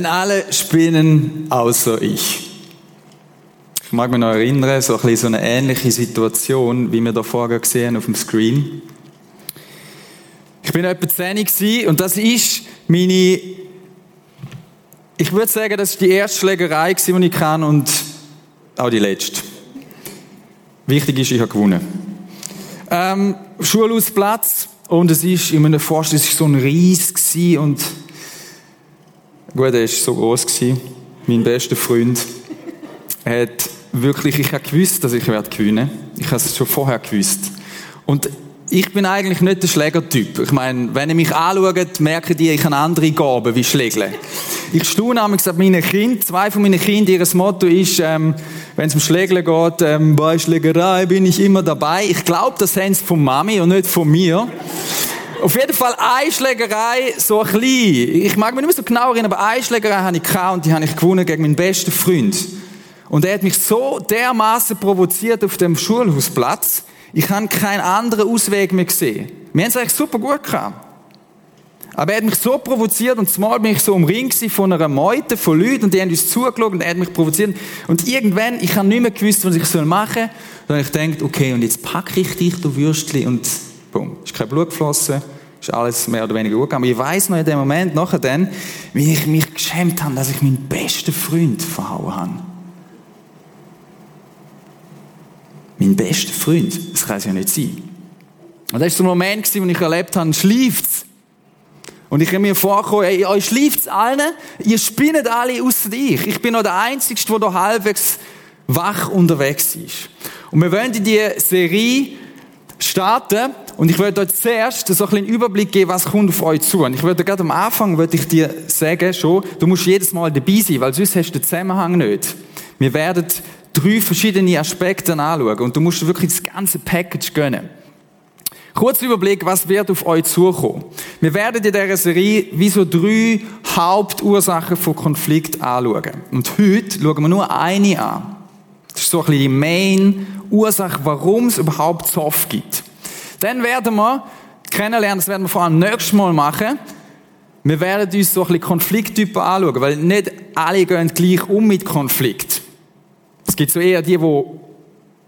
wenn alle spinnen, außer ich. Ich mag mich noch erinnern, so ein so eine ähnliche Situation, wie wir da vorher gesehen auf dem Screen. Ich bin etwa 10 und das ist meine, ich würde sagen, das ist die erste Schlägerei die ich kann und auch die letzte. Wichtig ist, ich habe gewonnen. Ähm, Schulhausplatz und es ist in meiner Vorstellung, es war so ein Ries und Gut, er war so groß gewesen. Mein bester Freund hat wirklich, ich habe gewusst, dass ich werde gewinnen. Ich habe es schon vorher gewusst. Und ich bin eigentlich nicht der Schlägertyp. Ich meine, wenn ihr mich anschaut, merken die, ich habe andere Gaben wie Schlägle. Ich staune nämlich an meinen Kindern. Zwei von meinen Kindern, ihr Motto ist, ähm, wenn es um Schlägle geht, ähm, bei Schlägerei bin ich immer dabei. Ich glaube, das haben sie von Mami und nicht von mir. Auf jeden Fall eine Schlägerei, so ein klein. Ich mag mich nicht mehr so genau erinnern, aber eine Schlägerei habe ich gehabt und die habe ich gewonnen gegen meinen besten Freund. Und er hat mich so dermaßen provoziert auf dem Schulhausplatz, ich habe keinen anderen Ausweg mehr gesehen. Wir haben es eigentlich super gut gehabt. Aber er hat mich so provoziert und zumal bin ich so umringt von einer Meute von Leuten und die haben uns zugeschaut und er hat mich provoziert. Und irgendwann, ich habe nicht mehr gewusst, was ich machen soll. Dann habe ich gedacht, okay, und jetzt packe ich dich, du Würstchen, und Boom. Ist kein Blut geflossen, ist alles mehr oder weniger gut gegangen. Aber ich weiß noch in dem Moment, nachher dann, wie ich mich geschämt habe, dass ich meinen besten Freund verhauen habe. Mein bester Freund, das kann es ja nicht sein. Und das war so ein Moment, wo ich erlebt habe, schläft's. Und ich habe mir vorgekommen, ey, euch schläft's allen, ihr spinnet alle außer ich. Ich bin noch der Einzige, der halbwegs wach unterwegs ist. Und wir wollen in die Serie starten und ich werde euch zuerst so ein einen Überblick geben, was kommt auf euch zu. Und ich würde gerade am Anfang würde ich dir sagen, schon, du musst jedes Mal dabei sein, weil sonst hast du den Zusammenhang nicht. Wir werden drei verschiedene Aspekte anschauen und du musst wirklich das ganze Package gönnen. Kurzer Überblick, was wird auf euch zukommen? Wir werden in dieser Serie wie so drei Hauptursachen von Konflikt anschauen. Und heute schauen wir nur eine an. Das ist so ein bisschen die Main Ursache, warum es überhaupt Zoff gibt. Dann werden wir kennenlernen, das werden wir vor allem nächstes Mal machen. Wir werden uns so ein bisschen Konflikttypen anschauen, weil nicht alle gehen gleich um mit Konflikt. Es gibt so eher die, die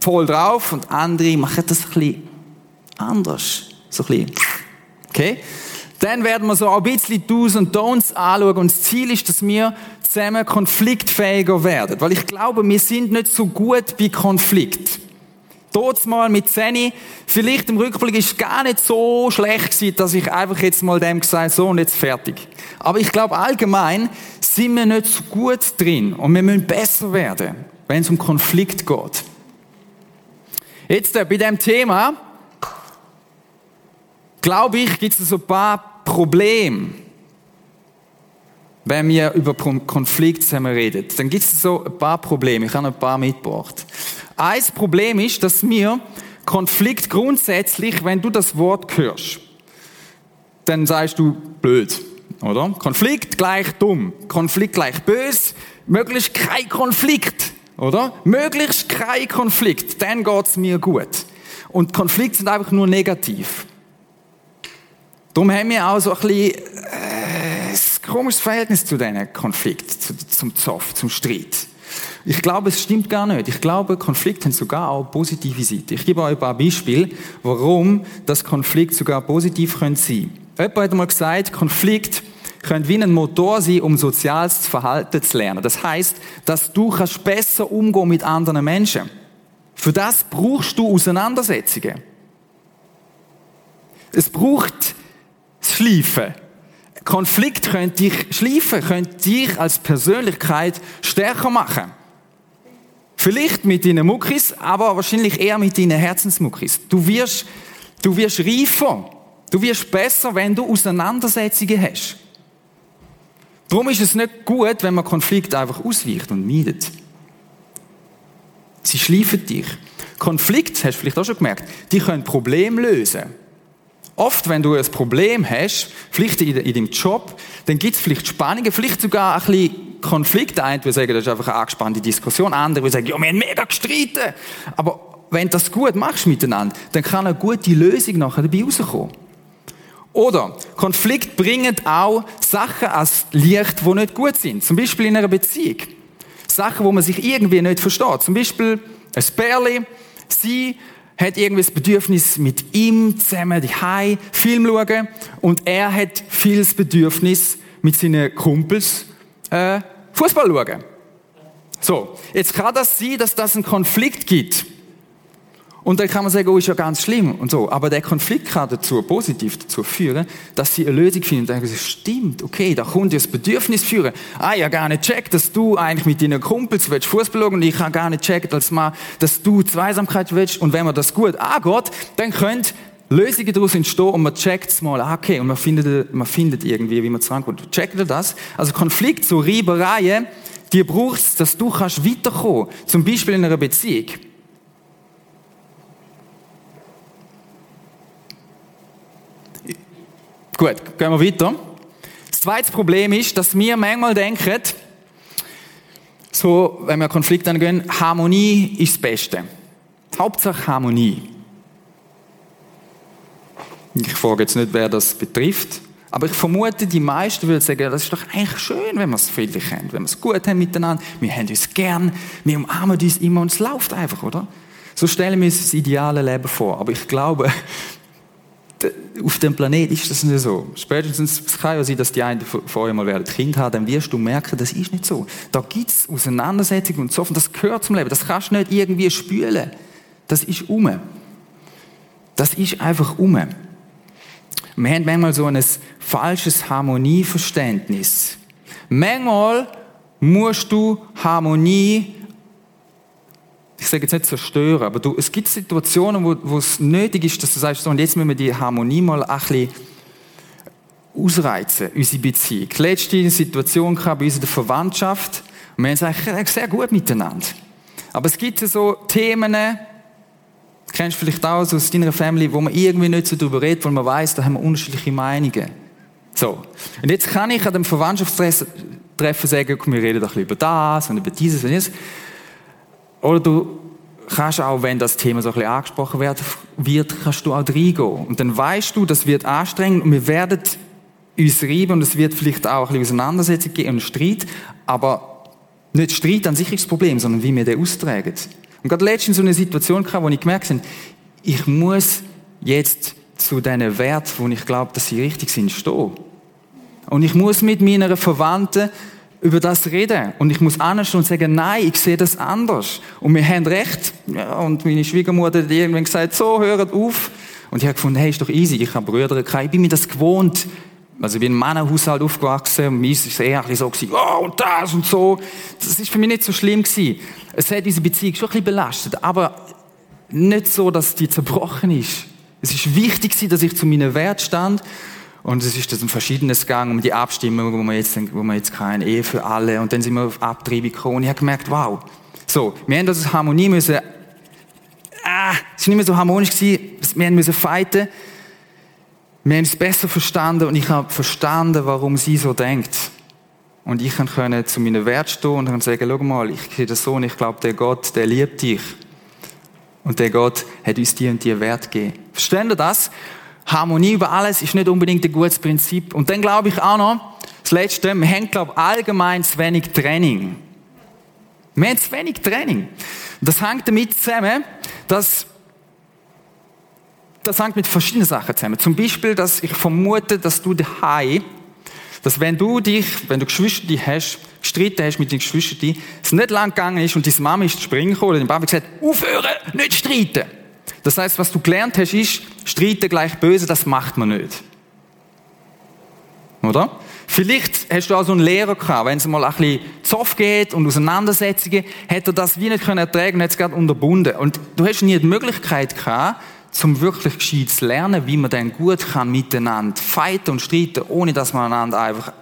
voll drauf und andere machen das ein bisschen anders. So ein bisschen. Okay? Dann werden wir so ein bisschen Do's und Don'ts anschauen und das Ziel ist, dass wir zusammen konfliktfähiger werden. Weil ich glaube, wir sind nicht so gut bei Konflikt. Dort mal mit Zeni, vielleicht im Rückblick ist es gar nicht so schlecht gewesen, dass ich einfach jetzt mal dem gesagt so und jetzt fertig. Aber ich glaube allgemein sind wir nicht so gut drin und wir müssen besser werden, wenn es um Konflikt geht. Jetzt äh, bei dem Thema, glaube ich, gibt es so ein paar Probleme, wenn wir über Konflikt zusammen reden. Dann gibt es so ein paar Probleme. Ich habe ein paar mitgebracht. Ein Problem ist, dass mir Konflikt grundsätzlich, wenn du das Wort hörst, dann sagst du blöd, oder? Konflikt gleich dumm, Konflikt gleich bös, möglichst kein Konflikt, oder? Möglichst kein Konflikt, dann geht's mir gut. Und Konflikte sind einfach nur negativ. Darum haben wir auch so ein bisschen äh, ein komisches Verhältnis zu diesen Konflikten, zum Zoff, zum Streit. Ich glaube, es stimmt gar nicht. Ich glaube, Konflikte haben sogar auch positive Seiten. Ich gebe euch ein paar Beispiele, warum das Konflikt sogar positiv sein können Jemand hat einmal gesagt, Konflikt können wie ein Motor sein, um soziales Verhalten zu lernen. Das heißt, dass du kannst besser umgehen mit anderen Menschen. Für das brauchst du Auseinandersetzungen. Es braucht das Schleifen. Konflikt könnte dich schleifen, könnte dich als Persönlichkeit stärker machen. Vielleicht mit deinen Muckis, aber wahrscheinlich eher mit deinen Herzensmuckis. Du wirst, du wirst reifer. Du wirst besser, wenn du Auseinandersetzungen hast. Darum ist es nicht gut, wenn man Konflikte einfach ausweicht und meidet. Sie schleifen dich. Konflikte, hast du vielleicht auch schon gemerkt, die können Probleme lösen. Oft, wenn du ein Problem hast, vielleicht in, deinem Job, dann gibt es vielleicht Spannungen, vielleicht sogar ein bisschen Konflikte. Einige sagen, das ist einfach eine angespannte Diskussion. Andere sagen, ja, wir haben mega gestritten. Aber wenn du das gut machst miteinander, dann kann eine gute Lösung nachher dabei rauskommen. Oder Konflikt bringen auch Sachen als Licht, die nicht gut sind. Zum Beispiel in einer Beziehung. Sachen, wo man sich irgendwie nicht versteht. Zum Beispiel ein Bärli, sie hat irgendwie das Bedürfnis, mit ihm zusammen die Film schauen und er hat viel das Bedürfnis, mit seinen Kumpels äh, Fußball schauen. So, jetzt kann das sein, dass das einen Konflikt gibt. Und dann kann man sagen, oh, ist ja ganz schlimm und so. Aber der Konflikt kann dazu, positiv dazu führen, dass sie eine Lösung finden und denken, das stimmt, okay, da kommt ja das Bedürfnis führen. Ah, ja gar nicht checkt, dass du eigentlich mit deinen Kumpels willst Fußball und ich habe gar nicht checkt, als mal, dass du Zweisamkeit willst. Und wenn man das gut angeht, dann können Lösungen daraus entstehen und man checkt es mal, ah, okay, und man findet, man findet irgendwie, wie man zusammenkommt. Checkt ihr das? Also Konflikt, so Reibereien, die brauchst dass du kannst weiterkommen. Zum Beispiel in einer Beziehung. Gut, gehen wir weiter. Das zweite Problem ist, dass wir manchmal denken, so, wenn wir Konflikte angehen, Harmonie ist das Beste. Hauptsache Harmonie. Ich frage jetzt nicht, wer das betrifft, aber ich vermute, die meisten würden sagen, das ist doch eigentlich schön, wenn wir es friedlich haben, wenn wir es gut haben miteinander, wir haben uns gern, wir umarmen uns immer und es läuft einfach, oder? So stellen wir uns das ideale Leben vor. Aber ich glaube, auf dem Planet ist das nicht so. Spätestens, es kann ja sein, dass die einen euch mal werden Kind haben, dann wirst du merken, das ist nicht so. Da gibt es Auseinandersetzungen und so, und das gehört zum Leben. Das kannst du nicht irgendwie spülen. Das ist um. Das ist einfach um. Wir haben manchmal so ein falsches Harmonieverständnis. Manchmal musst du Harmonie ich sage jetzt nicht zerstören, aber du, es gibt Situationen, wo, wo es nötig ist, dass du sagst, so, und jetzt müssen wir die Harmonie mal ein bisschen ausreizen, unsere Beziehung. Letzte Situation kam bei uns in der Verwandtschaft, und wir haben es eigentlich sehr gut miteinander. Aber es gibt so Themen, kennst du vielleicht auch aus deiner Family, wo man irgendwie nicht so darüber redet, weil man weiß, da haben wir unterschiedliche Meinungen. So. Und jetzt kann ich an dem Verwandtschaftstreffen sagen, wir reden doch über das und über dieses und jenes. Oder du kannst auch, wenn das Thema so ein bisschen angesprochen wird, wird kannst du auch reingehen. Und dann weißt du, das wird anstrengend und wir werden uns reiben und es wird vielleicht auch ein bisschen Auseinandersetzung geben und Streit, aber nicht Streit an sich ist das Problem, sondern wie wir den austragen. Und gerade letztens so eine Situation kam, wo ich gemerkt habe, ich muss jetzt zu diesen Werten, wo ich glaube, dass sie richtig sind, stehen. Und ich muss mit meiner Verwandten über das reden. Und ich muss anstehen und sagen, nein, ich sehe das anders. Und wir haben recht. Ja, und meine Schwiegermutter hat irgendwann gesagt, so, hört auf. Und ich habe gefunden, hey, ist doch easy, ich habe Brüder, ich bin mir das gewohnt. Also ich bin in einem Männerhaushalt aufgewachsen und meistens ist es eher so gewesen, oh, und das und so. Das ist für mich nicht so schlimm gewesen. Es hat diese Beziehung schon ein bisschen belastet, aber nicht so, dass die zerbrochen ist. Es ist wichtig dass ich zu meinen Wert stand und es ist das ein verschiedenes Gang um die Abstimmung, wo man jetzt, wo man jetzt keine Ehe für alle. Und dann sind wir auf Abtreibung gekommen. Und ich habe gemerkt, wow. So, wir haben das Harmonie müssen, ah, es ist nicht mehr so harmonisch gewesen. Wir haben müssen fighten. Wir haben es besser verstanden und ich habe verstanden, warum sie so denkt. Und ich kann zu meinen Wert stehen und sagen, schau mal, ich sehe das so und ich glaube, der Gott, der liebt dich. Und der Gott hat uns die und die Wert gegeben. Verstehen ihr das? Harmonie über alles ist nicht unbedingt ein gutes Prinzip. Und dann glaube ich auch noch, das Letzte, wir haben, glaube ich, allgemein zu wenig Training. Wir haben zu wenig Training. Das hängt damit zusammen, dass das hängt mit verschiedenen Sachen zusammen. Zum Beispiel, dass ich vermute, dass du daheim, dass wenn du dich, wenn du Geschwister hast, gestritten hast mit den Geschwistern, es nicht lang gegangen ist und deine Mama ist springen gekommen oder dein Papa gesagt, aufhören, nicht streiten. Das heißt, was du gelernt hast, ist, streiten gleich böse, das macht man nicht. Oder? Vielleicht hast du auch so einen Lehrer gehabt, wenn es mal ein bisschen Zoff geht und Auseinandersetzungen, hätte er das wie nicht können ertragen und hat es gerade unterbunden. Und du hast nie die Möglichkeit gehabt, zum wirklich gescheit zu lernen, wie man dann gut kann miteinander fighten und streiten, ohne dass man einander einfach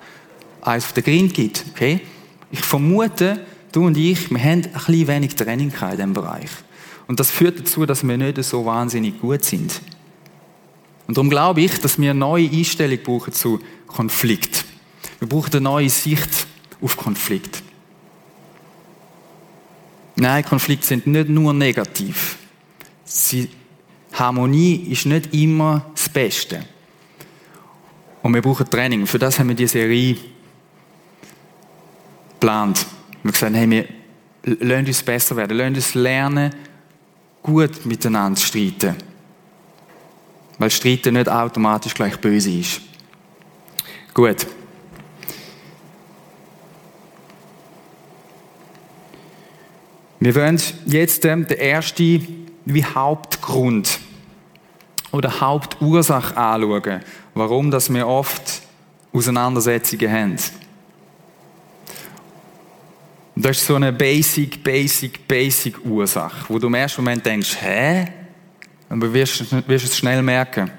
eins auf den Grind gibt. Okay? Ich vermute, du und ich, wir haben ein bisschen wenig Training in diesem Bereich. Und das führt dazu, dass wir nicht so wahnsinnig gut sind. Und darum glaube ich, dass wir eine neue Einstellung brauchen zu Konflikt. Wir brauchen eine neue Sicht auf Konflikt. Nein, Konflikte sind nicht nur negativ. Sie, Harmonie ist nicht immer das Beste. Und wir brauchen Training. Für das haben wir diese Serie geplant. Wir haben gesagt, hey, wir lernen uns besser werden, lernen uns lernen, gut miteinander streiten. Weil Streiten nicht automatisch gleich böse ist. Gut. Wir wollen jetzt ähm, den ersten wie Hauptgrund oder Hauptursache anschauen, warum dass wir oft Auseinandersetzungen haben. Und das ist so eine basic, basic, basic Ursache, wo du im ersten Moment denkst, hä? Aber wirst, wirst es schnell merken,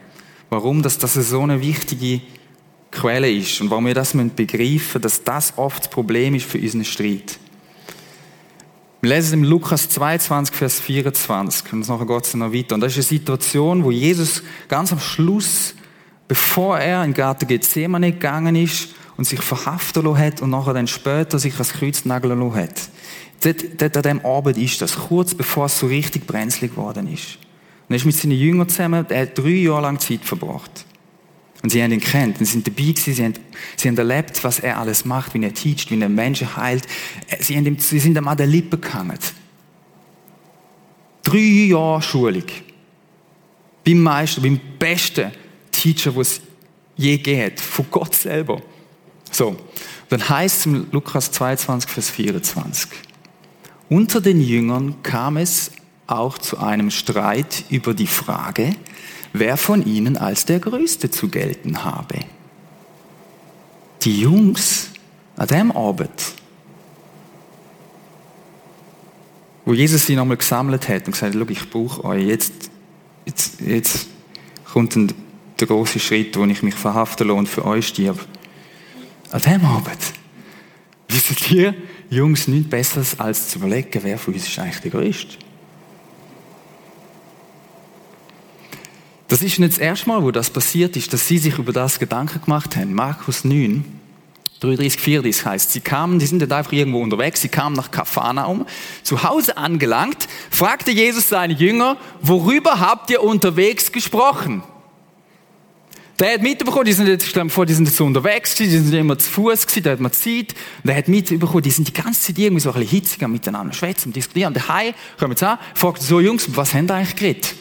warum das, das so eine wichtige Quelle ist und warum wir das begreifen müssen, dass das oft das Problem ist für unseren Streit. Wir lesen es im Lukas 22, Vers 24. Und nachher geht es noch weiter. Und das ist eine Situation, wo Jesus ganz am Schluss, bevor er in den Garten Gethsemane gegangen ist und sich verhaften hat und nachher dann später sich ans Kreuz nageln hat. Dort, dort an dem Abend ist das, kurz bevor es so richtig brenzlig geworden ist. Und er ist mit seinen Jüngern zusammen, er hat drei Jahre lang Zeit verbracht. Und sie haben ihn kennt, sie sind dabei gewesen, sie haben, sie haben erlebt, was er alles macht, wie er teacht, wie er Menschen heilt. Sie, haben ihm, sie sind ihm an den Lippen gehangen. Drei Jahre Schulung. Beim Meister, beim besten Teacher, es je gegeben von Gott selber. So. Dann heißt es im Lukas 22, Vers 24. Unter den Jüngern kam es auch zu einem Streit über die Frage, wer von ihnen als der Größte zu gelten habe. Die Jungs an dem Abend, wo Jesus sie nochmal gesammelt hat und gesagt hat, ich brauche euch, jetzt, jetzt, jetzt kommt der große Schritt, wo ich mich verhaften und für euch stirb. An dem Abend, wisst ihr, Jungs, nichts Besseres als zu überlegen, wer von uns ist eigentlich der Größte. Das ist nicht das erste Mal, wo das passiert ist, dass sie sich über das Gedanken gemacht haben. Markus 9, 33, 34 heißt, sie kamen, die sind nicht einfach irgendwo unterwegs, sie kamen nach Kapharnaum, zu Hause angelangt, fragte Jesus seine Jünger, worüber habt ihr unterwegs gesprochen? Der hat mitbekommen, die sind jetzt, ich glaube, die sind jetzt unterwegs die sind immer zu Fuß gewesen, da hat man Zeit. Und er hat mitbekommen, die sind die ganze Zeit irgendwie so ein bisschen hitziger miteinander schwätzen und diskutieren. Und daheim, kommen jetzt an, fragt so, Jungs, was haben ihr eigentlich geredet?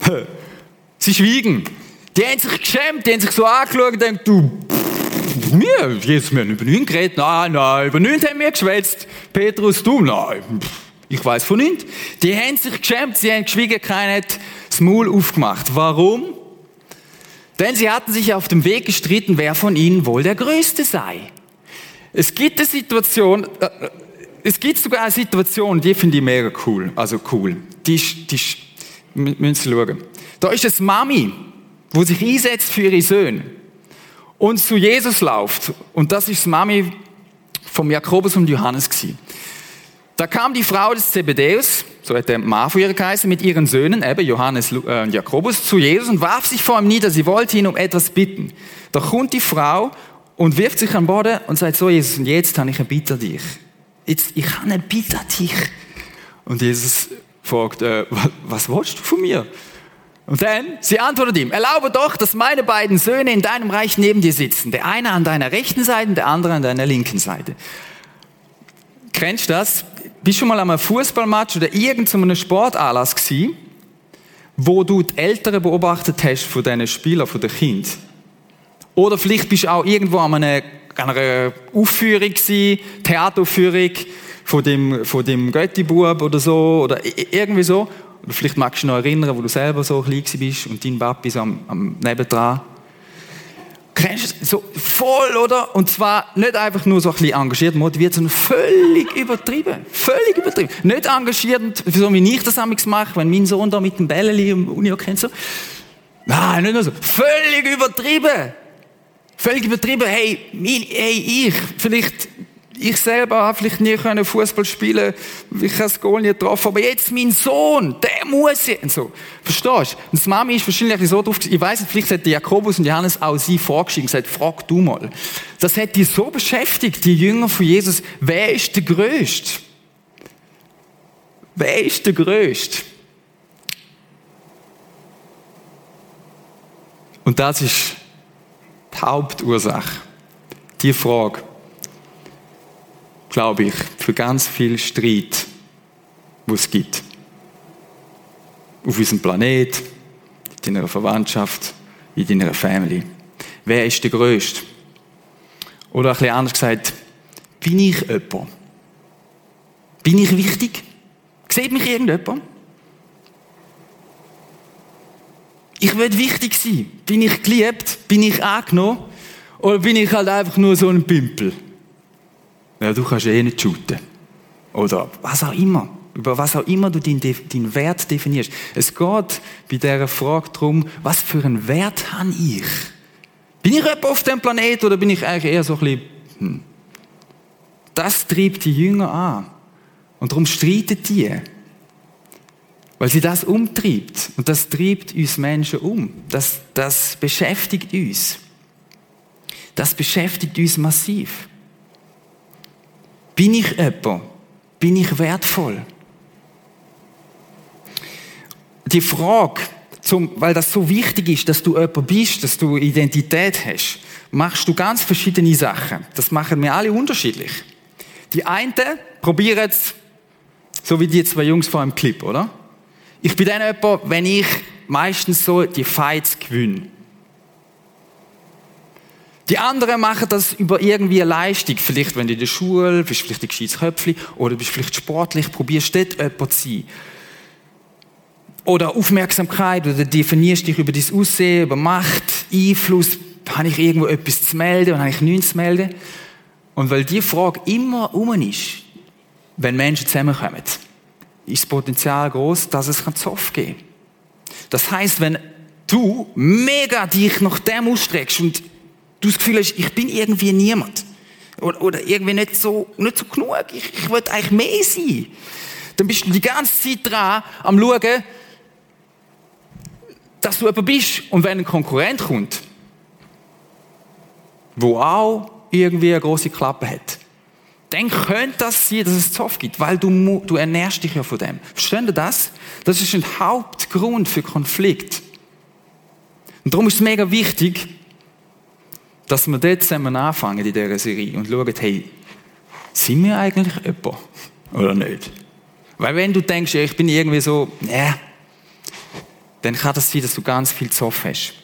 Sie schwiegen. Die haben sich geschämt, die haben sich so angeschaut und denkt, du, mir, Jesus, wir haben über nichts geredet. Nein, nein, über nichts haben wir geschwätzt. Petrus, du, nein, ich weiß von nichts. Die haben sich geschämt, sie haben geschwiegen, keiner hat das Maul aufgemacht. Warum? Denn sie hatten sich auf dem Weg gestritten, wer von ihnen wohl der Größte sei. Es gibt eine Situation, äh, es gibt sogar eine Situation, die finde ich mega cool. Also cool. Die die müssen schauen. Da ist es Mami, wo sich einsetzt für ihre Söhne und zu Jesus läuft. Und das ist Mami vom Jakobus und Johannes gewesen. Da kam die Frau des Zebedäus, so hat der Mann von ihr geheißen, mit ihren Söhnen, eben Johannes und äh, Jakobus, zu Jesus und warf sich vor ihm nieder. Sie wollte ihn um etwas bitten. Da kommt die Frau und wirft sich an den Boden und sagt so, Jesus, und jetzt habe ich eine Bitte an dich. Jetzt, ich habe eine Bitte an dich. Und Jesus fragt, äh, was willst du von mir? Und dann, sie antwortet ihm, erlaube doch, dass meine beiden Söhne in deinem Reich neben dir sitzen. Der eine an deiner rechten Seite, der andere an deiner linken Seite. Kennst du das? Bist du schon mal an einem Fußballmatch oder irgendeinem Sportanlass gewesen, wo du die Eltern beobachtet hast von diesen Spielern, von den Kind? Oder vielleicht bist du auch irgendwo an einer, einer Aufführung gewesen, Theateraufführung, von dem, von dem Göttibub oder so, oder irgendwie so. Oder vielleicht magst du dich noch erinnern, wo du selber so klein bist und dein Papi so am, am nebendran. Kennst du so voll, oder? Und zwar nicht einfach nur so ein bisschen engagiert, motiviert, sondern völlig übertrieben. Völlig übertrieben. Nicht engagiert, so wie ich das amigs mache, wenn mein Sohn da mit dem Bälleli im Uni kennt so. Nein, nicht nur so. Völlig übertrieben. Völlig übertrieben, hey, hey, ich, vielleicht, ich selber habe vielleicht nie können Fußball spielen, ich habe das Goal nie getroffen, aber jetzt mein Sohn, der muss jetzt, und so. Verstehst du? Und die Mami ist wahrscheinlich so drauf, ich weiss nicht, vielleicht hat Jakobus und Johannes auch sie vorgeschrieben gesagt, frag du mal. Das hat die so beschäftigt, die Jünger von Jesus, wer ist der Größte? Wer ist der Größte? Und das ist die Hauptursache. Die Frage, glaube ich, für ganz viel Streit, wo es gibt. Auf unserem Planet, in deiner Verwandtschaft, in deiner Family. Wer ist der Größte? Oder ein bisschen anders gesagt, bin ich jemand? Bin ich wichtig? Sieht mich irgendjemand? Ich will wichtig sein. Bin ich geliebt? Bin ich angenommen? Oder bin ich halt einfach nur so ein Pimpel? Ja, du kannst eh nicht shooten. Oder was auch immer. Über was auch immer du deinen, deinen Wert definierst. Es geht bei dieser Frage darum, was für einen Wert habe ich? Bin ich jemand auf dem Planet oder bin ich eigentlich eher so ein bisschen, hm. Das treibt die Jünger an. Und darum streiten die. Weil sie das umtreibt. Und das treibt uns Menschen um. Das, das beschäftigt uns. Das beschäftigt uns massiv. Bin ich jemand? Bin ich wertvoll? Die Frage, zum, weil das so wichtig ist, dass du jemand bist, dass du Identität hast, machst du ganz verschiedene Sachen. Das machen wir alle unterschiedlich. Die einen probieren es, so wie die zwei Jungs vor dem Clip, oder? Ich bin dann jemand, wenn ich meistens so die Fights gewinne. Die anderen machen das über irgendwie eine Leistung. Vielleicht, wenn du in der Schule bist, vielleicht ein gescheites Köpfchen, oder bist vielleicht sportlich, probierst dort jemand zu sein. Oder Aufmerksamkeit, oder definierst dich über dein Aussehen, über Macht, Einfluss. Habe ich irgendwo etwas zu melden oder habe ich nichts zu melden? Und weil die Frage immer um ist, wenn Menschen zusammenkommen, ist das Potenzial groß, dass es Zoff geben kann. Das heißt, wenn du mega dich nach dem ausstreckst und du das Gefühl hast, ich bin irgendwie niemand oder, oder irgendwie nicht so, nicht so genug, ich, ich will eigentlich mehr sein, dann bist du die ganze Zeit dran am schauen, dass du jemand bist und wenn ein Konkurrent kommt, wo auch irgendwie eine große Klappe hat, dann könnte das sein, dass es Zoff gibt, weil du, du ernährst dich ja von dem. Verstehen ihr das? Das ist ein Hauptgrund für Konflikt. Und darum ist es mega wichtig, dass wir dort zusammen anfangen in dieser Serie und schauen, hey, sind wir eigentlich jemand? Oder nicht? Weil wenn du denkst, ich bin irgendwie so, ja, dann kann das sein, dass du ganz viel Zoff hast.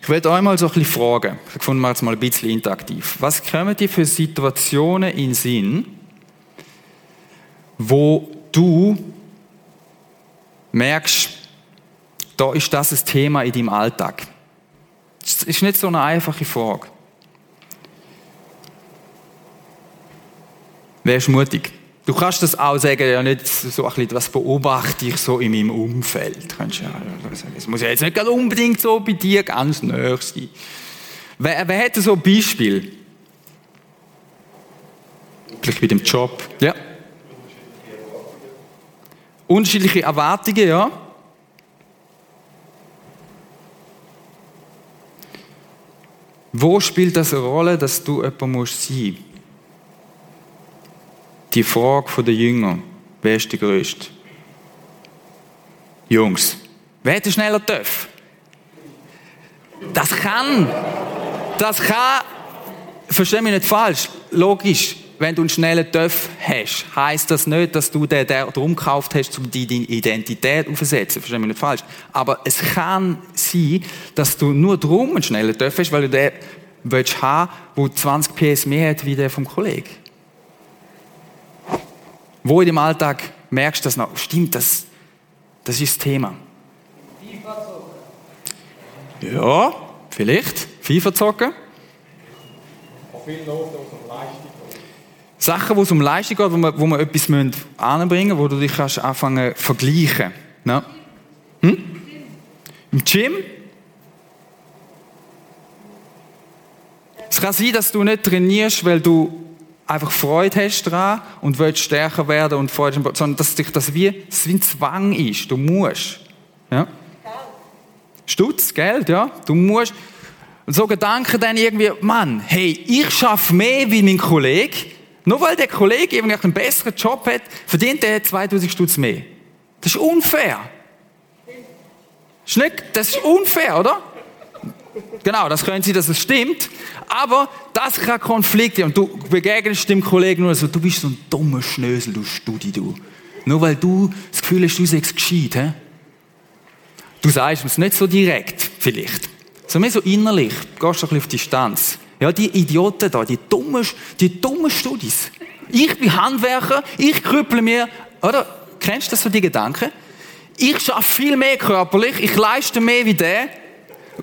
Ich werde euch mal so ein bisschen fragen. Ich gefunden, wir jetzt mal ein bisschen interaktiv. Was kommen dir für Situationen in den Sinn, wo du merkst, da ist das ein Thema in deinem Alltag? Das ist nicht so eine einfache Frage. Wer ist mutig? Du kannst das auch sagen, ja nicht so ein bisschen, was beobachte ich so in meinem Umfeld. Es muss ja jetzt nicht unbedingt so bei dir ganz näher sein. Wer, wer hätte so ein Beispiel? Vielleicht bei dem Job. Ja. Unterschiedliche Erwartungen, ja. Wo spielt das eine Rolle, dass du jemand musst sein musst? die Frage der Jünger, wer ist der Größte? Jungs, wer hätte schneller dürfen? Das kann, das kann, versteh mich nicht falsch, logisch, wenn du einen schnellen Töff hast, heisst das nicht, dass du den, den drum gekauft hast, um deine Identität aufzusetzen. Versteh mich nicht falsch. Aber es kann sein, dass du nur drum einen schnellen Töff hast, weil du den willst haben, der 20 PS mehr hat wie der vom Kollegen. Wo in dem Alltag merkst du das noch? Stimmt, das, das ist das Thema. FIFA zocken. Ja, vielleicht. FIFA zocken. Sachen, wo es um Leistung geht, wo man, wo man etwas anbringen müssen, wo du dich kannst anfangen zu vergleichen. Ja. Hm? Im Gym? Es kann sein, dass du nicht trainierst, weil du einfach Freude hast daran und willst stärker werden und Freude, sondern dass dich das wie, das wie ein Zwang ist. Du musst. Ja? Stutz, Geld, ja. Du musst. Und so Gedanken dann irgendwie, Mann, hey, ich schaffe mehr wie mein Kollege. Nur weil der Kollege irgendwie einen besseren Job hat, verdient er 2000 Stutz mehr. Das ist unfair. Das ist unfair, oder? Genau, das können Sie, dass es stimmt. Aber das kann Konflikte. Und du begegnest dem Kollegen nur so, du bist so ein dummer Schnösel, du Studi, du. Nur weil du das Gefühl hast, du seist gescheit, hä? Du sagst es nicht so direkt, vielleicht. So mehr so innerlich. Du gehst doch ein bisschen auf Distanz. Ja, die Idioten da, die dummen, die dummen Studis. Ich bin Handwerker, ich krüpple mir, oder? Kennst du das so, die Gedanken? Ich schaffe viel mehr körperlich, ich leiste mehr wie der.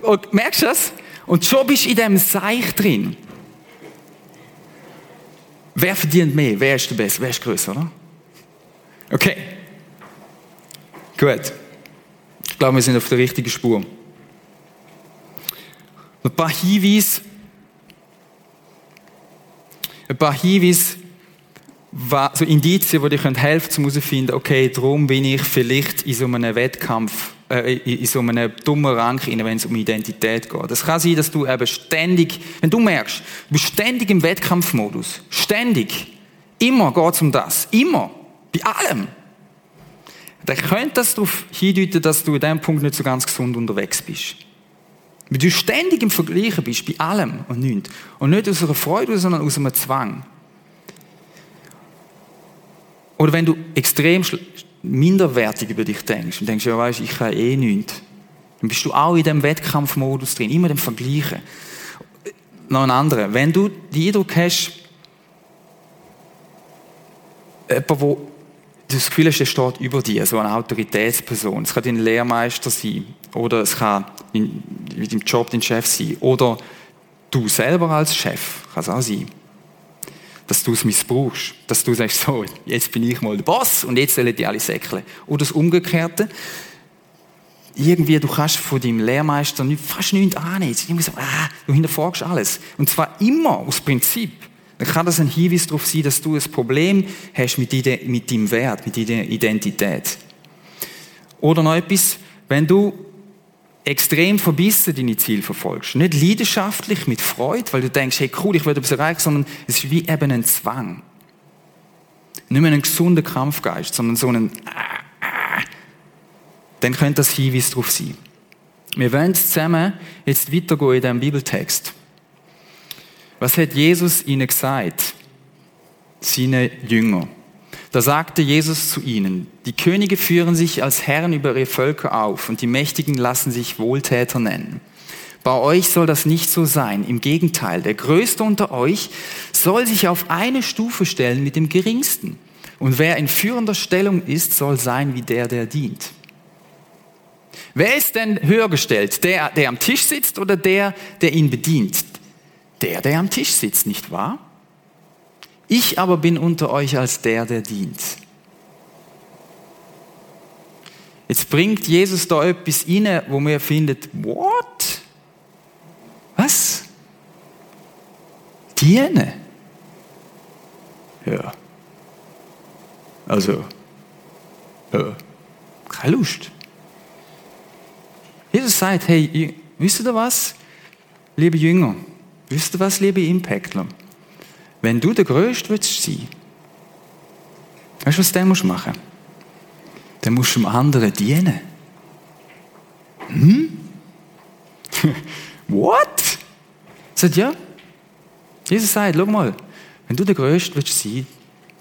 Und, merkst du das? Und schon bist du in diesem Seich drin. Wer verdient mehr? Wer ist der Beste? Wer ist größer, oder? Okay. Gut. Ich glaube, wir sind auf der richtigen Spur. Ein paar Hinweise. Ein paar Hinweise, so Indizien, die dir helfen können, um herauszufinden, okay, darum bin ich vielleicht in so einem Wettkampf, äh, in so einem dummen Rang wenn es um Identität geht. Das kann sein, dass du eben ständig, wenn du merkst, du bist ständig im Wettkampfmodus, ständig, immer geht es um das, immer, bei allem, dann könnte das darauf hindeuten, dass du in diesem Punkt nicht so ganz gesund unterwegs bist. Weil du ständig im Vergleichen bist, bei allem und nichts. Und nicht aus einer Freude, sondern aus einem Zwang. Oder wenn du extrem minderwertig über dich denkst und denkst, ja weißt, ich kann eh nichts, dann bist du auch in dem Wettkampfmodus drin, immer dem Vergleichen. Noch ein anderer. Wenn du den Eindruck hast, jemand, der das Gefühl hast, der steht über dir, so eine Autoritätsperson. Es kann dein Lehrmeister sein, oder es kann mit dem Job dein Chef sein, oder du selber als Chef, kann es auch sein dass du es missbrauchst. Dass du sagst, so, jetzt bin ich mal der Boss und jetzt sollen die alle säckeln. Oder das Umgekehrte. Irgendwie, du kannst von deinem Lehrmeister fast nichts annehmen. Ah, du hinterfragst alles. Und zwar immer aus Prinzip. Dann kann das ein Hinweis darauf sein, dass du ein Problem hast mit, mit deinem Wert, mit deiner Identität. Oder noch etwas, wenn du extrem verbissen deine Ziele verfolgst. Nicht leidenschaftlich, mit Freude, weil du denkst, hey cool, ich will etwas erreichen, sondern es ist wie eben ein Zwang. Nicht mehr ein gesunder Kampfgeist, sondern so ein dann könnte das Hinweis darauf sein. Wir wollen zusammen jetzt weitergehen in diesem Bibeltext. Was hat Jesus ihnen gesagt? Seine Jünger. Da sagte Jesus zu ihnen, die Könige führen sich als Herren über ihre Völker auf und die Mächtigen lassen sich Wohltäter nennen. Bei euch soll das nicht so sein. Im Gegenteil, der Größte unter euch soll sich auf eine Stufe stellen mit dem Geringsten. Und wer in führender Stellung ist, soll sein wie der, der dient. Wer ist denn höher gestellt? Der, der am Tisch sitzt oder der, der ihn bedient? Der, der am Tisch sitzt, nicht wahr? Ich aber bin unter euch als der, der dient. Jetzt bringt Jesus da etwas rein, wo mir findet, what? Was? Dienen? Ja. Also, ja. keine Lust. Jesus sagt, hey, wisst ihr was, liebe Jünger? Wisst ihr was, liebe Impactler? Wenn du der Größte willst sein, weißt du, was du musst machen? Dann musst du dem anderen dienen. Hm? What? Sagt ja. Jesus sagt, schau mal, wenn du der Größte willst sein,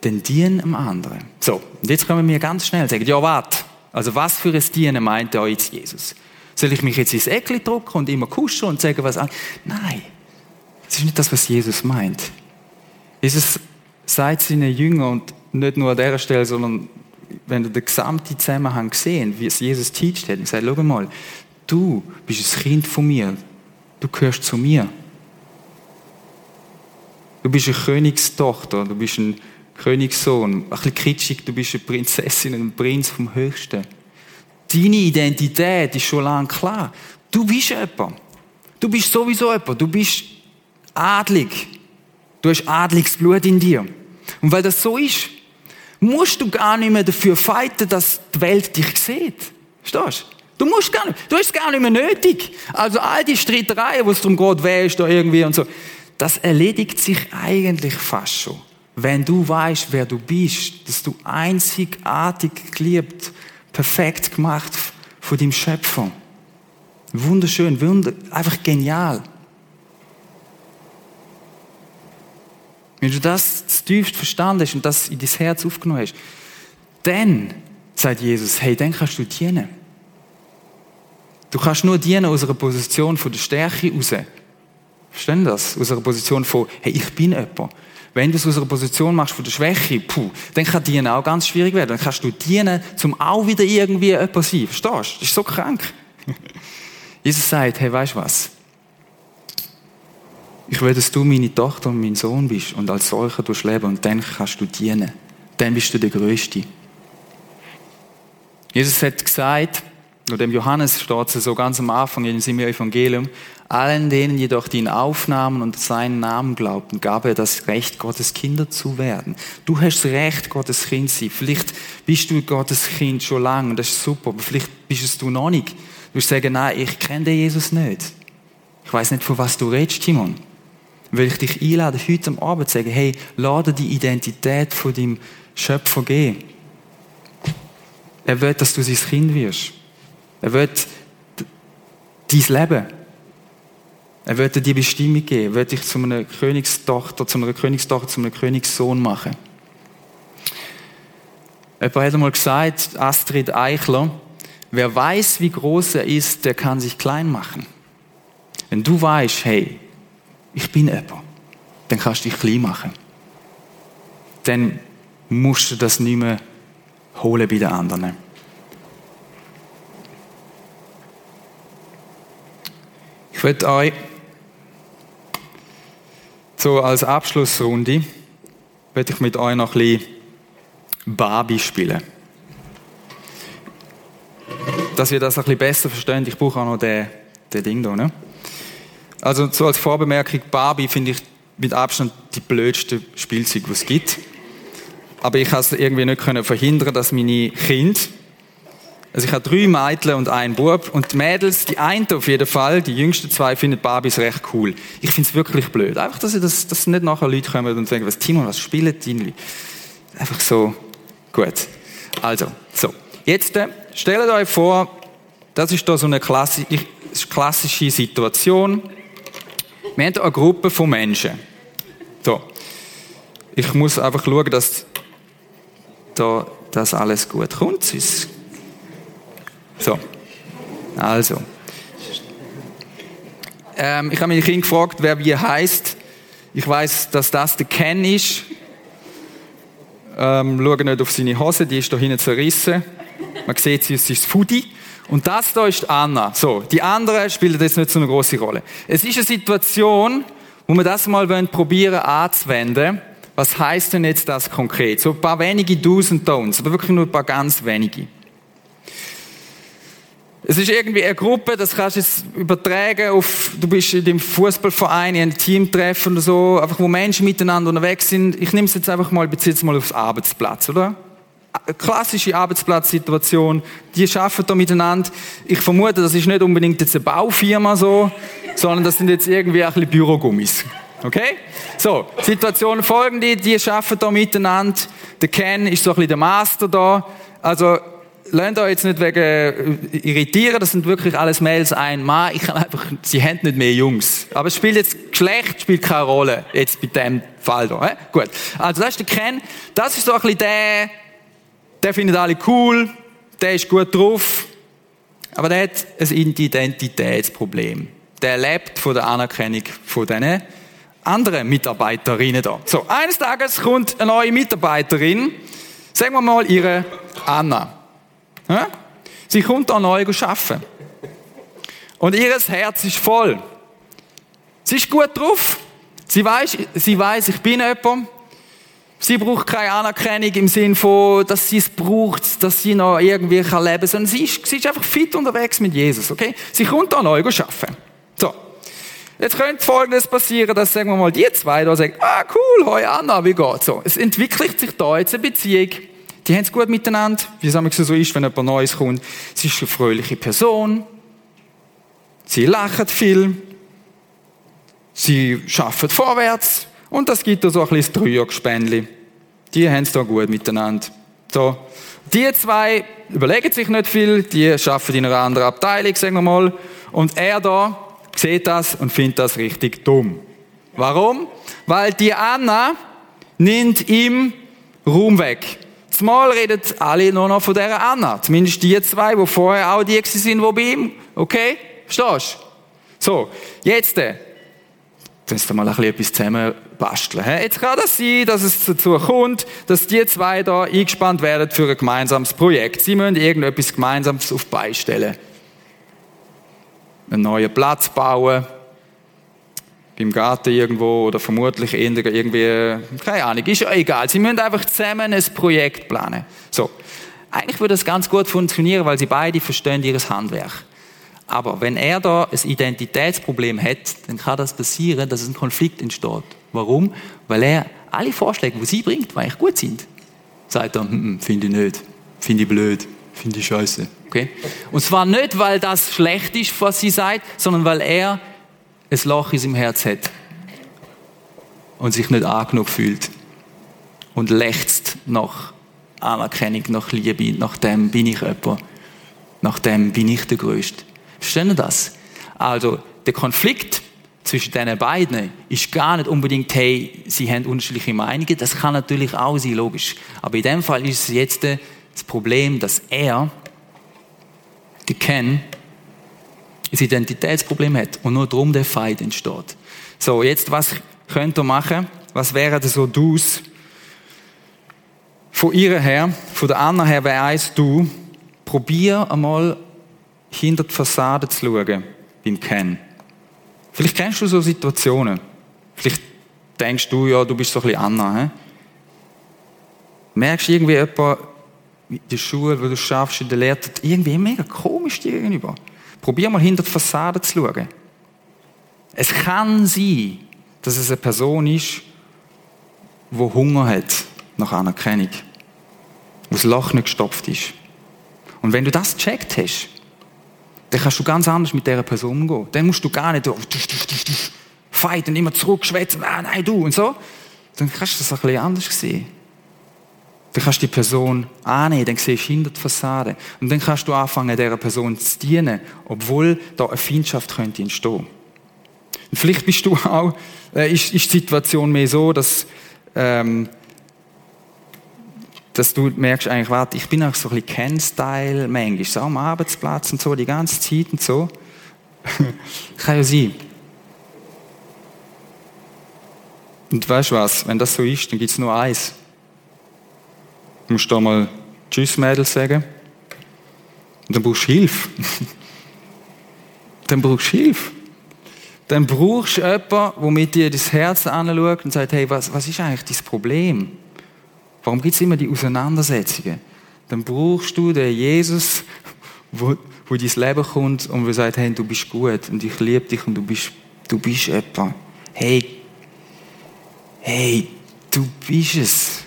dann dien dem anderen. So, und jetzt können wir ganz schnell sagen, ja, warte. Also was für ein Dienen meint da jetzt Jesus? Soll ich mich jetzt ins Eckli drücken und immer kuscheln und sagen, was an? Nein, das ist nicht das, was Jesus meint. Jesus sagt seinen Jüngern und nicht nur an dieser Stelle, sondern wenn du den gesamten Zusammenhang gesehen, wie es Jesus teacht hat, ich sage, schau mal, du bist ein Kind von mir, du gehörst zu mir. Du bist eine Königstochter, du bist ein Königssohn, ein bisschen kitschig, du bist eine Prinzessin, ein Prinz vom Höchsten. Deine Identität ist schon lange klar. Du bist jemand. Du bist sowieso jemand. Du bist adlig. Du hast adliges Blut in dir. Und weil das so ist, musst du gar nicht mehr dafür fighten, dass die Welt dich sieht. Verstehst du? Musst gar nicht, du hast es gar nicht mehr nötig. Also all die Streitereien, wo es darum geht, wer ist da irgendwie und so, das erledigt sich eigentlich fast schon. Wenn du weißt, wer du bist, dass du einzigartig geliebt, perfekt gemacht von deinem Schöpfer. Wunderschön, wunder, einfach genial. Wenn du das tiefst verstanden hast und das in dein Herz aufgenommen hast, dann sagt Jesus, hey, dann kannst du dienen. Du kannst nur dienen aus einer Position von der Stärke raus. Verstehen das? Aus einer Position von, hey, ich bin jemand. Wenn du es aus einer Position machst von der Schwäche, puh, dann kann dienen auch ganz schwierig werden. Dann kannst du dienen, zum auch wieder irgendwie jemand sein. Verstehst du? Das ist so krank. Jesus sagt, hey, weißt du was? Ich will, dass du meine Tochter und mein Sohn bist und als solcher durchs Leben und dann kannst du dienen. Dann bist du der Größte. Jesus hat gesagt, oder im Johannes steht es so ganz am Anfang in seinem Evangelium, allen denen jedoch, die ihn aufnahmen und seinen Namen glaubten, gab er das Recht, Gottes Kinder zu werden. Du hast das Recht, Gottes Kind zu sein. Vielleicht bist du Gottes Kind schon lange und das ist super, aber vielleicht bist es du noch nicht. Du wirst sagen, nein, ich kenne den Jesus nicht. Ich weiß nicht, von was du redest, Timon will ich dich einladen, heute am Abend zu sagen, hey, lade die Identität von deinem Schöpfer gehen. Er will, dass du sein Kind wirst. Er will dein Leben. Er will dir die Bestimmung geben. Er will dich zu einer Königstochter, zu einer Königstochter, zu einem Königssohn machen. Jemand hat einmal gesagt, Astrid Eichler, wer weiß, wie groß er ist, der kann sich klein machen. Wenn du weißt, hey, ich bin jemand, dann kannst du dich klein machen. Dann musst du das nicht mehr holen bei den anderen. Ich würde euch so als Abschlussrunde würde ich mit euch noch ein bisschen Barbie spielen. Dass ihr das ein bisschen besser versteht, ich brauche auch noch den, den Ding hier. Ne? Also so als Vorbemerkung, Barbie finde ich mit Abstand die blödste Spielzeug, die es gibt. Aber ich konnte es irgendwie nicht verhindern, dass meine Kinder, also ich habe drei Mädchen und einen Bub und die Mädels, die eine auf jeden Fall, die jüngsten zwei, finden Barbies recht cool. Ich finde es wirklich blöd. Einfach, dass, das, dass nicht nachher Leute kommen und sagen, was Timon, was spielen die? Einfach so, gut. Also, so. Jetzt äh, stellt euch vor, das ist da so eine klassische Situation. Wir haben eine Gruppe von Menschen. So. Ich muss einfach schauen, dass da das alles gut kommt. So. Also. Ähm, ich habe meine Kinder gefragt, wer wie heißt. Ich weiß, dass das der Ken ist. Ähm, schaue nicht auf seine Hose, die ist da hinten zerrissen. Man sieht, sie ist das Foodie. Und das da ist Anna. So, die anderen spielen jetzt nicht so eine große Rolle. Es ist eine Situation, wo wir das mal probieren anzuwenden. Was heißt denn jetzt das konkret? So ein paar wenige Do's und Don'ts, aber wirklich nur ein paar ganz wenige. Es ist irgendwie eine Gruppe, das kannst du jetzt übertragen auf, du bist in dem Fußballverein, in einem Teamtreffen oder so, einfach wo Menschen miteinander unterwegs sind. Ich nehme es jetzt einfach mal, beziehe es mal aufs Arbeitsplatz, oder? Klassische Arbeitsplatzsituation, die arbeiten da miteinander. Ich vermute, das ist nicht unbedingt jetzt eine Baufirma so, sondern das sind jetzt irgendwie ein bisschen Bürogummis. Okay? So, Situation folgende, die arbeiten da miteinander. Der Ken ist so ein bisschen der Master da. Also, lernt euch jetzt nicht wegen äh, irritieren, das sind wirklich alles Mails ein Mann. Ich kann einfach, sie haben nicht mehr Jungs. Aber es spielt jetzt, Geschlecht spielt keine Rolle, jetzt bei dem Fall da. Gut. Also, das ist der Ken. Das ist so ein bisschen der, der findet alle cool, der ist gut drauf, aber der hat ein Identitätsproblem. Der lebt von der Anerkennung von diesen anderen Mitarbeiterinnen da. So, eines Tages kommt eine neue Mitarbeiterin, sagen wir mal ihre Anna. Sie kommt da neu arbeiten. Und ihr Herz ist voll. Sie ist gut drauf. Sie weiß, sie weiß, ich bin jemand. Sie braucht keine Anerkennung im Sinn von, dass sie es braucht, dass sie noch irgendwie leben kann, sondern sie ist, sie ist einfach fit unterwegs mit Jesus, okay? Sie kommt da neu arbeiten. So. Jetzt könnte Folgendes passieren, dass, sagen wir mal, die zwei da sagen, ah, cool, hoi Anna, wie geht's? So. Es entwickelt sich da jetzt eine Beziehung. Die haben es gut miteinander, wie es so ist, wenn jemand Neues kommt. Sie ist eine fröhliche Person. Sie lachen viel. Sie schaffen vorwärts. Und das gibt da so ein bisschen Dreiergespännchen. Die haben es da gut miteinander. So. Die zwei überlegen sich nicht viel, die arbeiten in einer anderen Abteilung, sagen wir mal. Und er da sieht das und findet das richtig dumm. Warum? Weil die Anna nimmt ihm Raum weg. Zumal reden alle nur noch von dieser Anna. Zumindest die zwei, die vorher auch die sind, die bei ihm. Okay? Verstehst du? So, jetzt, jetzt mal ein bisschen etwas zusammen basteln. Jetzt kann das sein, dass es dazu kommt, dass die zwei da eingespannt werden für ein gemeinsames Projekt. Sie müssen irgendetwas Gemeinsames auf beistellen einen neuen Platz bauen, beim Garten irgendwo oder vermutlich irgendwie, keine Ahnung, ist ja egal. Sie müssen einfach zusammen ein Projekt planen. So. Eigentlich würde das ganz gut funktionieren, weil sie beide verstehen ihres Handwerk. Aber wenn er da ein Identitätsproblem hat, dann kann das passieren, dass ein Konflikt entsteht. Warum? Weil er alle Vorschläge, die sie bringt, die eigentlich gut sind, sagt er, hm, hm, finde ich nicht, finde ich blöd, finde ich scheiße. Okay? Und zwar nicht, weil das schlecht ist, was sie sagt, sondern weil er ein Loch in seinem Herz hat und sich nicht angenug fühlt und lechzt nach Anerkennung, nach Liebe, nach dem bin ich jemand, nach dem bin ich der Größte. Verstehen Sie das? Also, der Konflikt zwischen diesen beiden ist gar nicht unbedingt, hey, sie haben unterschiedliche Meinungen. Das kann natürlich auch sein, logisch. Aber in dem Fall ist es jetzt das Problem, dass er die Ken ein Identitätsproblem hat und nur darum der Feind entsteht. So, jetzt, was könnt ihr machen? Was wären so Dus? Von ihr her, von der Anna her wäre eins Du, probier einmal hinter die Fassade zu schauen beim Ken. Vielleicht kennst du so Situationen. Vielleicht denkst du, ja, du bist so ein bisschen Anna. He? Merkst du irgendwie jemand, in der Schule, wo du schaffst, in der Lehre, irgendwie mega komisch dir gegenüber. Probier mal hinter die Fassade zu schauen. Es kann sein, dass es eine Person ist, die Hunger hat nach Anerkennung. Wo das Loch nicht gestopft ist. Und wenn du das gecheckt hast, dann kannst du ganz anders mit dieser Person umgehen. Dann musst du gar nicht fight und immer zurückschwätzen, ah, nein, du und so. Dann kannst du das ein bisschen anders sehen. Dann kannst du die Person annehmen, dann siehst du hinter die Fassade. Und dann kannst du anfangen, dieser Person zu dienen, obwohl da eine Feindschaft könnte entstehen. Und vielleicht bist du auch, äh, ist, ist die Situation mehr so, dass, ähm, dass du merkst eigentlich, warte, ich bin auch so ein bisschen Ken-Style manchmal, so am Arbeitsplatz und so, die ganze Zeit und so. Kann ja sein. Und weißt du was, wenn das so ist, dann gibt es nur eins. Du musst da mal Tschüss, Mädel sagen. Und dann brauchst du Hilfe. dann brauchst du Hilfe. Dann brauchst du jemanden, der mit dir das Herz anschaut und sagt, hey, was, was ist eigentlich dein Problem? Warum gibt es immer die Auseinandersetzungen? Dann brauchst du den Jesus, wo, wo dein Leben kommt und der sagt, hey, du bist gut und ich liebe dich und du bist, du bist jemand. Hey, hey, du bist es.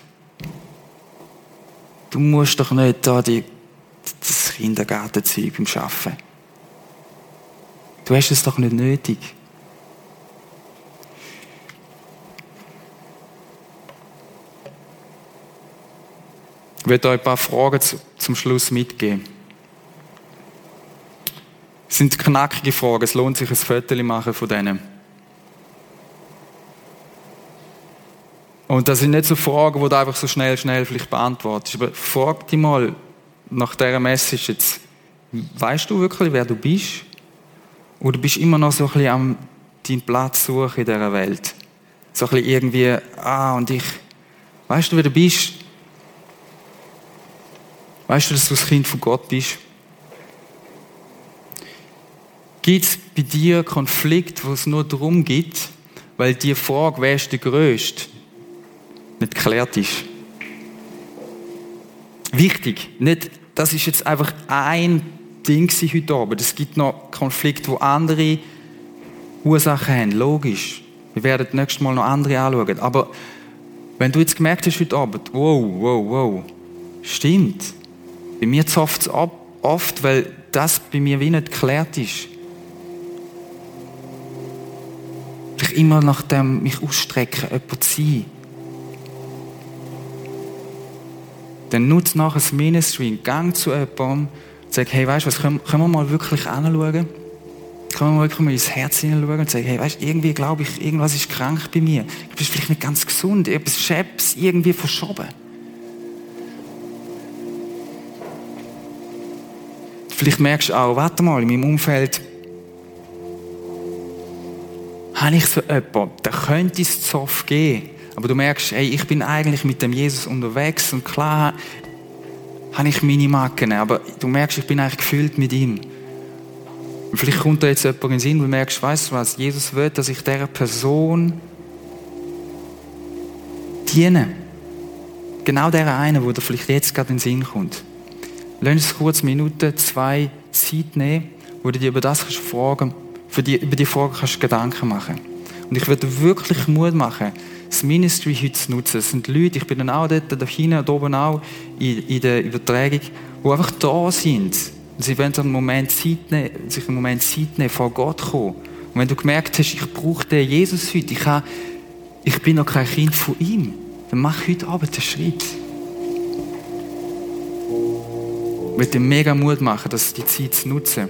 Du musst doch nicht da die, das Kindergartenzeug beim Arbeiten. Du hast es doch nicht nötig. Ich werde euch ein paar Fragen zum Schluss mitgeben. Es sind knackige Fragen, es lohnt sich ein Foto machen von denen. Und das sind nicht so Fragen, die du einfach so schnell, schnell vielleicht beantwortest. Aber frag dich mal nach dieser Message jetzt, weißt du wirklich, wer du bist? Oder bist du immer noch so ein bisschen am deinen Platz suchen in dieser Welt? So ein bisschen irgendwie, ah, und ich, weißt du, wer du bist? Weißt du, dass du das Kind von Gott bist? Gibt es bei dir Konflikt, wo es nur darum geht, weil die Frage, wer ist der Größte, nicht geklärt ist. Wichtig, nicht, das ist jetzt einfach ein Ding heute Abend. Es gibt noch Konflikte, wo andere Ursachen haben, logisch. Wir werden nächstes Mal noch andere anschauen. Aber wenn du jetzt gemerkt hast heute Abend, wow, wow, wow, stimmt. Bei mir zofft es ab, oft, weil das bei mir wie nicht geklärt ist. Ich immer nach dem mich ausstrecken, jemand zu sein. Dann nutze nachher das Ministry, gang zu jemandem sag, hey, weißt du was, können, können wir mal wirklich anschauen? Können wir wirklich mal ins Herz hineinschauen und sagen, hey, weißt du, irgendwie glaube ich, irgendwas ist krank bei mir. Ich bin vielleicht nicht ganz gesund, etwas Schäbs irgendwie verschoben. Vielleicht merkst du auch, warte mal, in meinem Umfeld habe ich so jemanden, der könnte es Zoff geben. Aber du merkst, hey, ich bin eigentlich mit dem Jesus unterwegs und klar habe ich meine Macken, aber du merkst, ich bin eigentlich gefüllt mit ihm. Und vielleicht kommt da jetzt jemand in den Sinn, wo du merkst, weißt du was, Jesus will, dass ich dieser Person diene. Genau der eine, wo dir vielleicht jetzt gerade in den Sinn kommt. Lass uns kurz Minute, zwei Zeit nehmen, wo du dir über das kannst fragen, für die, über die Frage kannst Gedanken machen. Und ich würde wirklich Mut machen, das Ministry heute zu nutzen. Es sind Leute, ich bin dann auch dort, da hinten und oben auch, in, in der Übertragung, die einfach da sind. Und sie wollen einen Moment Zeit nehmen, sich einen Moment Zeit nehmen, vor Gott kommen. Und wenn du gemerkt hast, ich brauche den Jesus heute, ich, habe, ich bin noch kein Kind von ihm, dann mach heute Abend den Schritt. Will dir mega Mut machen, dass die Zeit zu nutzen.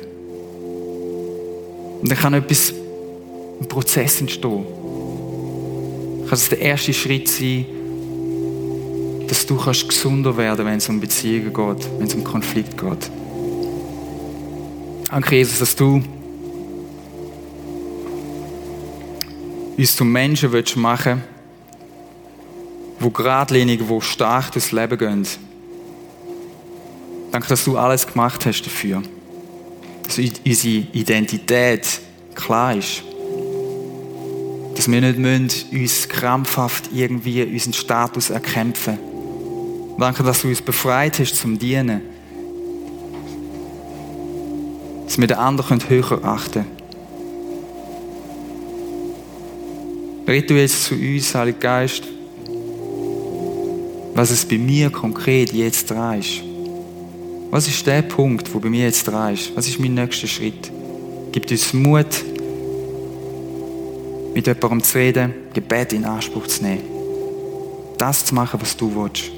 Und dann kann etwas, ein Prozess entstehen. Kann es der erste Schritt sein, dass du kannst gesunder werden, wenn es um Beziehungen geht, wenn es um Konflikt geht. Danke, Jesus, dass du uns zum Menschen machen willst, die geradlinig, die stark durchs Leben gehen. Danke, dass du alles gemacht hast dafür. Dass unsere Identität klar ist. Dass wir nicht müssen, uns krampfhaft irgendwie unseren Status erkämpfen. Danke, dass du uns befreit hast zum Dienen. Dass wir den anderen höher achten können. Red du jetzt zu uns, Heiliger Geist, was es bei mir konkret jetzt dran ist. Was ist der Punkt, wo bei mir jetzt dran ist? Was ist mein nächster Schritt? Gibt uns Mut, mit jemandem zu reden, Gebet in Anspruch zu nehmen. Das zu machen, was du willst.